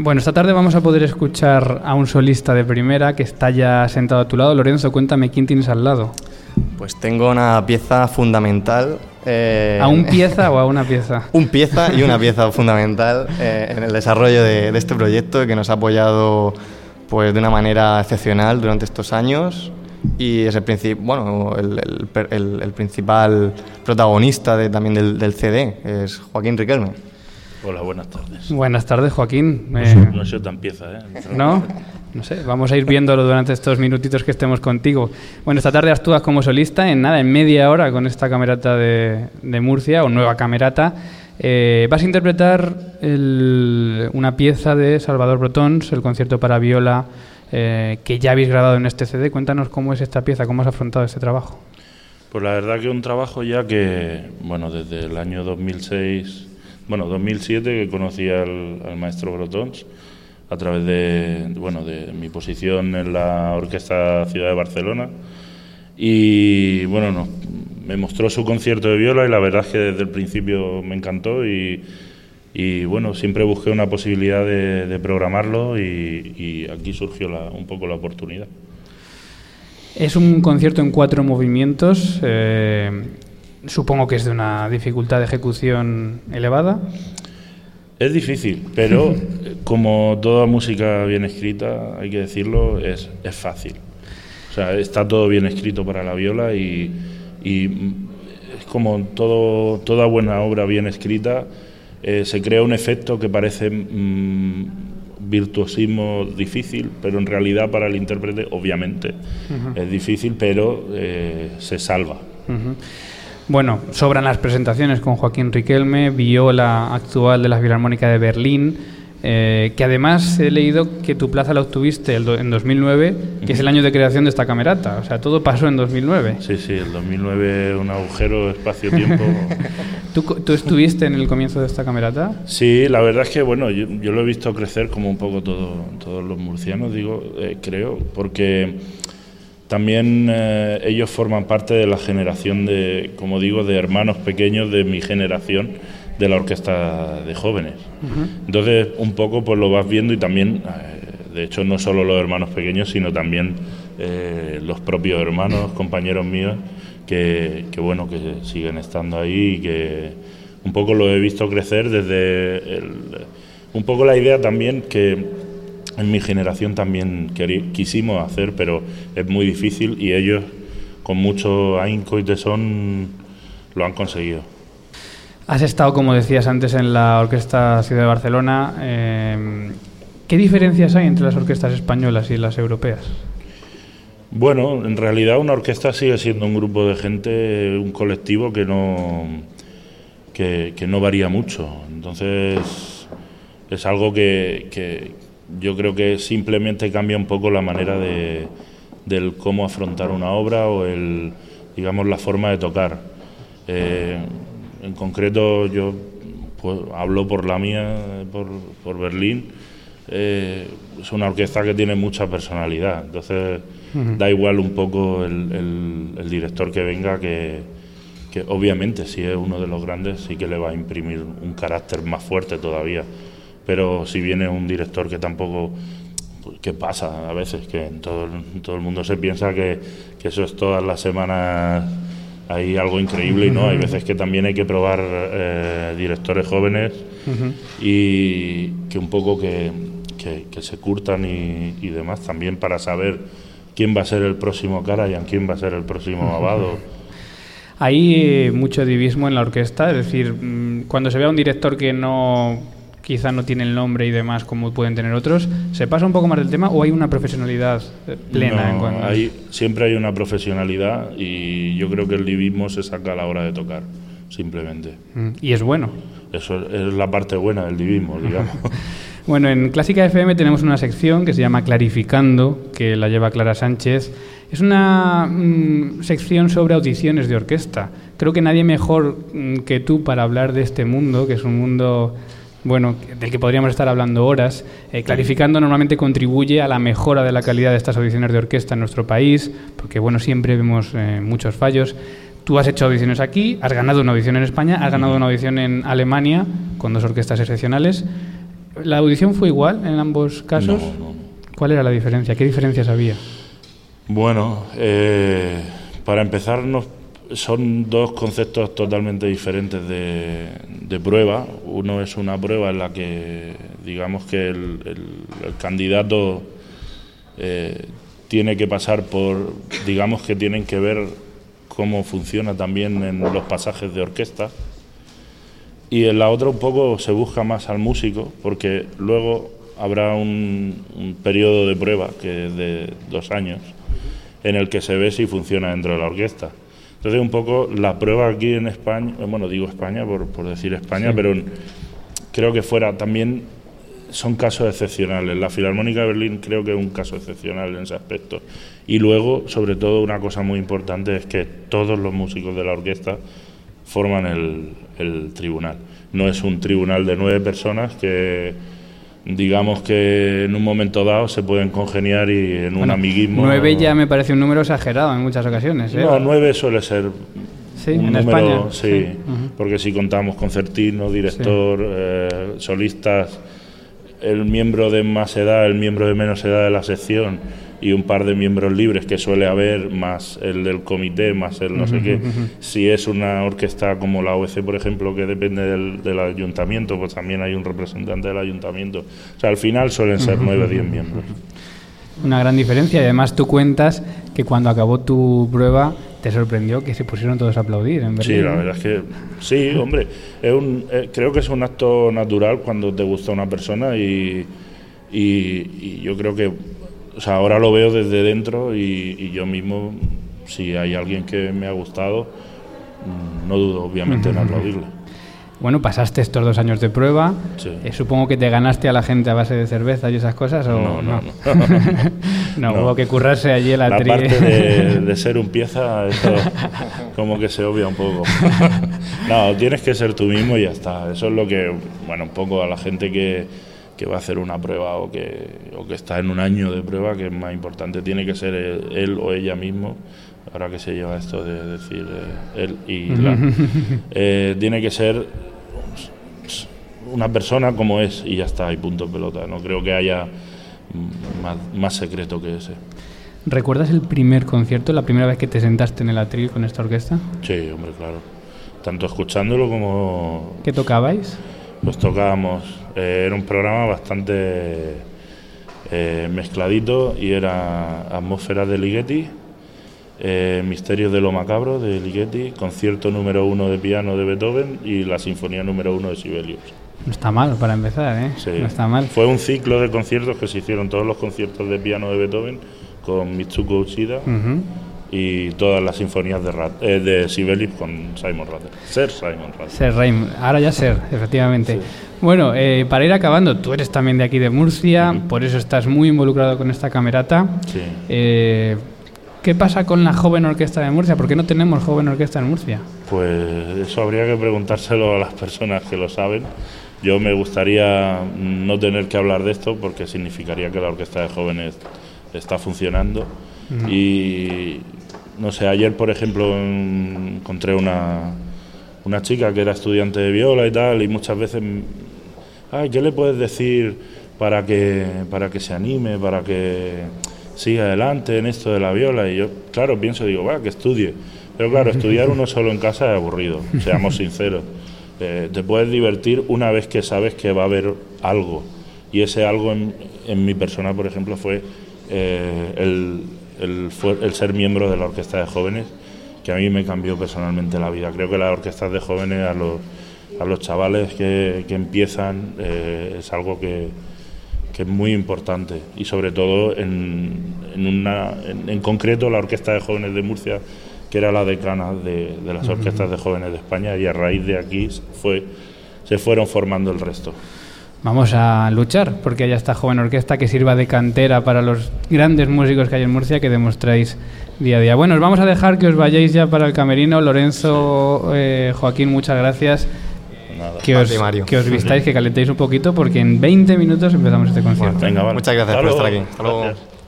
Bueno, esta tarde vamos a poder escuchar a un solista de primera que está ya sentado a tu lado. Lorenzo, cuéntame quién tienes al lado. Pues tengo una pieza fundamental. Eh, ¿A un pieza o a una pieza? un pieza y una pieza fundamental eh, en el desarrollo de, este proyecto que nos ha apoyado pues, de una manera excepcional durante estos años y es el, bueno, el, principal protagonista de, también del, CD, es Joaquín Riquelme. Hola, buenas tardes. Buenas tardes, Joaquín. No, eh, no soy tan pieza, ¿eh? ¿No? No sé, vamos a ir viéndolo durante estos minutitos que estemos contigo. Bueno, esta tarde actúas como solista en nada, en media hora con esta camerata de, Murcia, o nueva camerata. Eh, vas a interpretar una pieza de Salvador Brotons, el concierto para viola eh, que ya habéis grabado en este CD. Cuéntanos cómo es esta pieza, cómo has afrontado este trabajo. Pues la verdad que un trabajo ya que, bueno, desde el año 2006, bueno, 2007 que conocí al, maestro Brotons a través de, bueno, de mi posición en la Orquesta Ciudad de Barcelona. Y bueno, no, me mostró su concierto de viola y la verdad es que desde el principio me encantó y y bueno, siempre busqué una posibilidad de, programarlo y, aquí surgió un poco la oportunidad. Es un concierto en cuatro movimientos. Eh, supongo que es de una dificultad de ejecución elevada. Es difícil, pero como toda música bien escrita, hay que decirlo, es, es fácil. O sea, está todo bien escrito para la viola y, y es como todo, toda buena obra bien escrita eh, se crea un efecto que parece mm, virtuosismo difícil, pero en realidad para el intérprete obviamente es difícil, pero eh, se salva. Bueno, sobran las presentaciones con Joaquín Riquelme, viola actual de la Filarmónica de Berlín. Eh, que además he leído que tu plaza la obtuviste en 2009, que es el año de creación de esta camerata. O sea, todo pasó en 2009. Sí, sí, el 2009 un agujero espacio-tiempo. ¿Tú, estuviste en el comienzo de esta camerata? Sí, la verdad es que bueno, yo, lo he visto crecer como un poco todo, todos los murcianos, digo, eh, creo, porque también eh, ellos forman parte de la generación de, como digo, de hermanos pequeños de mi generación de la orquesta de jóvenes. Entonces, un poco pues lo vas viendo y también, eh, de hecho, no solo los hermanos pequeños, sino también eh, los propios hermanos, compañeros míos, que, bueno, que siguen estando ahí y que un poco lo he visto crecer desde un poco la idea también que en mi generación también quisimos hacer, pero es muy difícil y ellos con mucho ahínco y tesón lo han conseguido. Has estado, como decías antes, en la Orquesta Ciudad de Barcelona. Em, ¿Qué diferencias hay entre las orquestas españolas y las europeas? Bueno, en realidad una orquesta sigue siendo un grupo de gente, un colectivo que no, que, no varía mucho. Entonces es algo que, yo creo que simplemente cambia un poco la manera de, del cómo afrontar una obra o el, digamos, la forma de tocar. Eh, en concreto yo pues, hablo por la mía, por, Berlín. Eh, es una orquesta que tiene mucha personalidad, entonces da igual un poco el, director que venga, que, obviamente si es uno de los grandes sí que le va a imprimir un carácter más fuerte todavía, pero si viene un director que tampoco pues, ¿qué pasa a veces? Que en todo, todo el mundo se piensa que, que, eso es todas las semanas hay algo increíble y no, hay veces que también hay que probar eh, directores jóvenes y que un poco que, se curtan y, demás también para saber quién va a ser el próximo cara y quién va a ser el próximo Abado. Hay mucho divismo en la orquesta, es decir, mm, cuando se ve a un director que no quizá no tiene el nombre y demás como pueden tener otros, ¿se pasa un poco más del tema o hay una profesionalidad eh, plena? en hay, siempre hay una profesionalidad y yo creo que el divismo se saca a la hora de tocar, simplemente. Mm, ¿Y es bueno? Eso es la parte buena del divismo, digamos. bueno, en Clásica FM tenemos una sección que se llama Clarificando, que la lleva Clara Sánchez. Es una mm, sección sobre audiciones de orquesta. Creo que nadie mejor mm, que tú para hablar de este mundo, que es un mundo bueno, del que podríamos estar hablando horas, eh, clarificando normalmente contribuye a la mejora de la calidad de estas audiciones de orquesta en nuestro país, porque bueno, siempre vemos eh, muchos fallos. Tú has hecho audiciones aquí, has ganado una audición en España, has ganado una audición en Alemania con dos orquestas excepcionales. ¿La audición fue igual en ambos casos? No, no. ¿Cuál era la diferencia? ¿Qué diferencias había? Bueno, eh, para empezar, nos- son dos conceptos totalmente diferentes de, prueba. Uno es una prueba en la que, digamos que el candidato eh, tiene que pasar por, digamos que tienen que ver cómo funciona también en los pasajes de orquesta. Y en la otra un poco se busca más al músico, porque luego habrá un, un periodo de prueba, que es de dos años, en el que se ve si funciona dentro de la orquesta. Entonces un poco la prueba aquí en España, eh, bueno, digo España por, por decir España, Sí. pero creo que fuera también son casos excepcionales. La Filarmónica de Berlín creo que es un caso excepcional en ese aspecto. Y luego, sobre todo, una cosa muy importante es que todos los músicos de la orquesta forman el, el tribunal. No es un tribunal de nueve personas que, digamos que en un momento dado se pueden congeniar y en un Bueno, amiguismo. Nueve ya me parece un número exagerado en muchas ocasiones. ¿eh? No, nueve suele ser Sí, un en número, España. sí, porque si contamos concertino, director, eh, solistas, el miembro de más edad, el miembro de menos edad de la sección y un par de miembros libres que suele haber, más el del comité, más el no sé qué. Si es una orquesta como la OEC, por ejemplo, que depende del, del ayuntamiento, pues también hay un representante del ayuntamiento. O sea, al final suelen ser nueve o diez miembros. Una gran diferencia y además tú cuentas que cuando acabó tu prueba te sorprendió que se pusieron todos a aplaudir en Berlín. Sí, la verdad es que sí, hombre, es un, eh, creo que es un acto natural cuando te gusta una persona y, y, y yo creo que, o sea, ahora lo veo desde dentro y, y yo mismo, si hay alguien que me ha gustado, mm, no dudo obviamente en aplaudirle. Bueno, pasaste estos dos años de prueba. Sí. Eh, supongo que te ganaste a la gente a base de cerveza y esas cosas. ¿o No, no, no. No, No. hubo que currarse allí La atri. parte de, de ser un pieza, eso como que se obvia un poco. No, tienes que ser tú mismo y ya está. Eso es lo que, bueno, un poco a la gente que, que va a hacer una prueba o que, o que está en un año de prueba, que es más importante, tiene que ser él, él o ella mismo. Ahora que se lleva esto de decir eh, él y la. eh, tiene que ser una persona como es y ya está, y punto pelota. No creo que haya más, más secreto que ese. ¿Recuerdas el primer concierto, la primera vez que te sentaste en el atril con esta orquesta? Sí, hombre, claro. Tanto escuchándolo como ¿Qué tocabais? Pues tocábamos. Eh, era un programa bastante eh, mezcladito y era Atmósfera de Ligeti, eh, Misterios de lo Macabro de Ligeti, concierto número uno de piano de Beethoven y la sinfonía número uno de Sibelius. No está mal para empezar, ¿eh? Sí. No está mal. Fue un ciclo de conciertos que se hicieron todos los conciertos de piano de Beethoven con Mitsuko Uchida. Y todas las sinfonías de, Rat- eh, de Sibelius con Simon Rattle. Ser Simon Rattle. Ser Raim, ahora ya ser, efectivamente. Sí. Bueno, eh, para ir acabando, tú eres también de aquí de Murcia, por eso estás muy involucrado con esta camerata. Sí. Eh, ¿Qué pasa con la joven orquesta de Murcia? ¿Por qué no tenemos joven orquesta en Murcia? Pues eso habría que preguntárselo a las personas que lo saben. Yo me gustaría no tener que hablar de esto porque significaría que la orquesta de jóvenes está funcionando. Y no sé, ayer por ejemplo en- encontré una, una chica que era estudiante de viola y tal y muchas veces, ay, ¿qué le puedes decir para que, para que se anime, para que siga adelante en esto de la viola? Y yo, claro, pienso, digo, va, que estudie. Pero claro, estudiar uno solo en casa es aburrido, seamos sinceros. Eh, te puedes divertir una vez que sabes que va a haber algo. Y ese algo en, en mi persona, por ejemplo, fue eh, el, el ser miembro de la orquesta de jóvenes, que a mí me cambió personalmente la vida. Creo que las orquestas de jóvenes a los, a los chavales que, que empiezan eh, es algo que, que es muy importante y sobre todo en, en, una, en, en concreto la Orquesta de Jóvenes de Murcia, que era la decana de, de las orquestas de jóvenes de España y a raíz de aquí fue, se fueron formando el resto. Vamos a luchar porque haya esta joven orquesta que sirva de cantera para los grandes músicos que hay en Murcia que demostráis día a día. Bueno, os vamos a dejar que os vayáis ya para el camerino. Lorenzo, eh, Joaquín, muchas gracias. Nada. Que os, que os vistáis, que calentéis un poquito porque en 20 minutos empezamos este concierto. Venga, vale. Muchas gracias Hasta por estar aquí. Hasta luego. Gracias.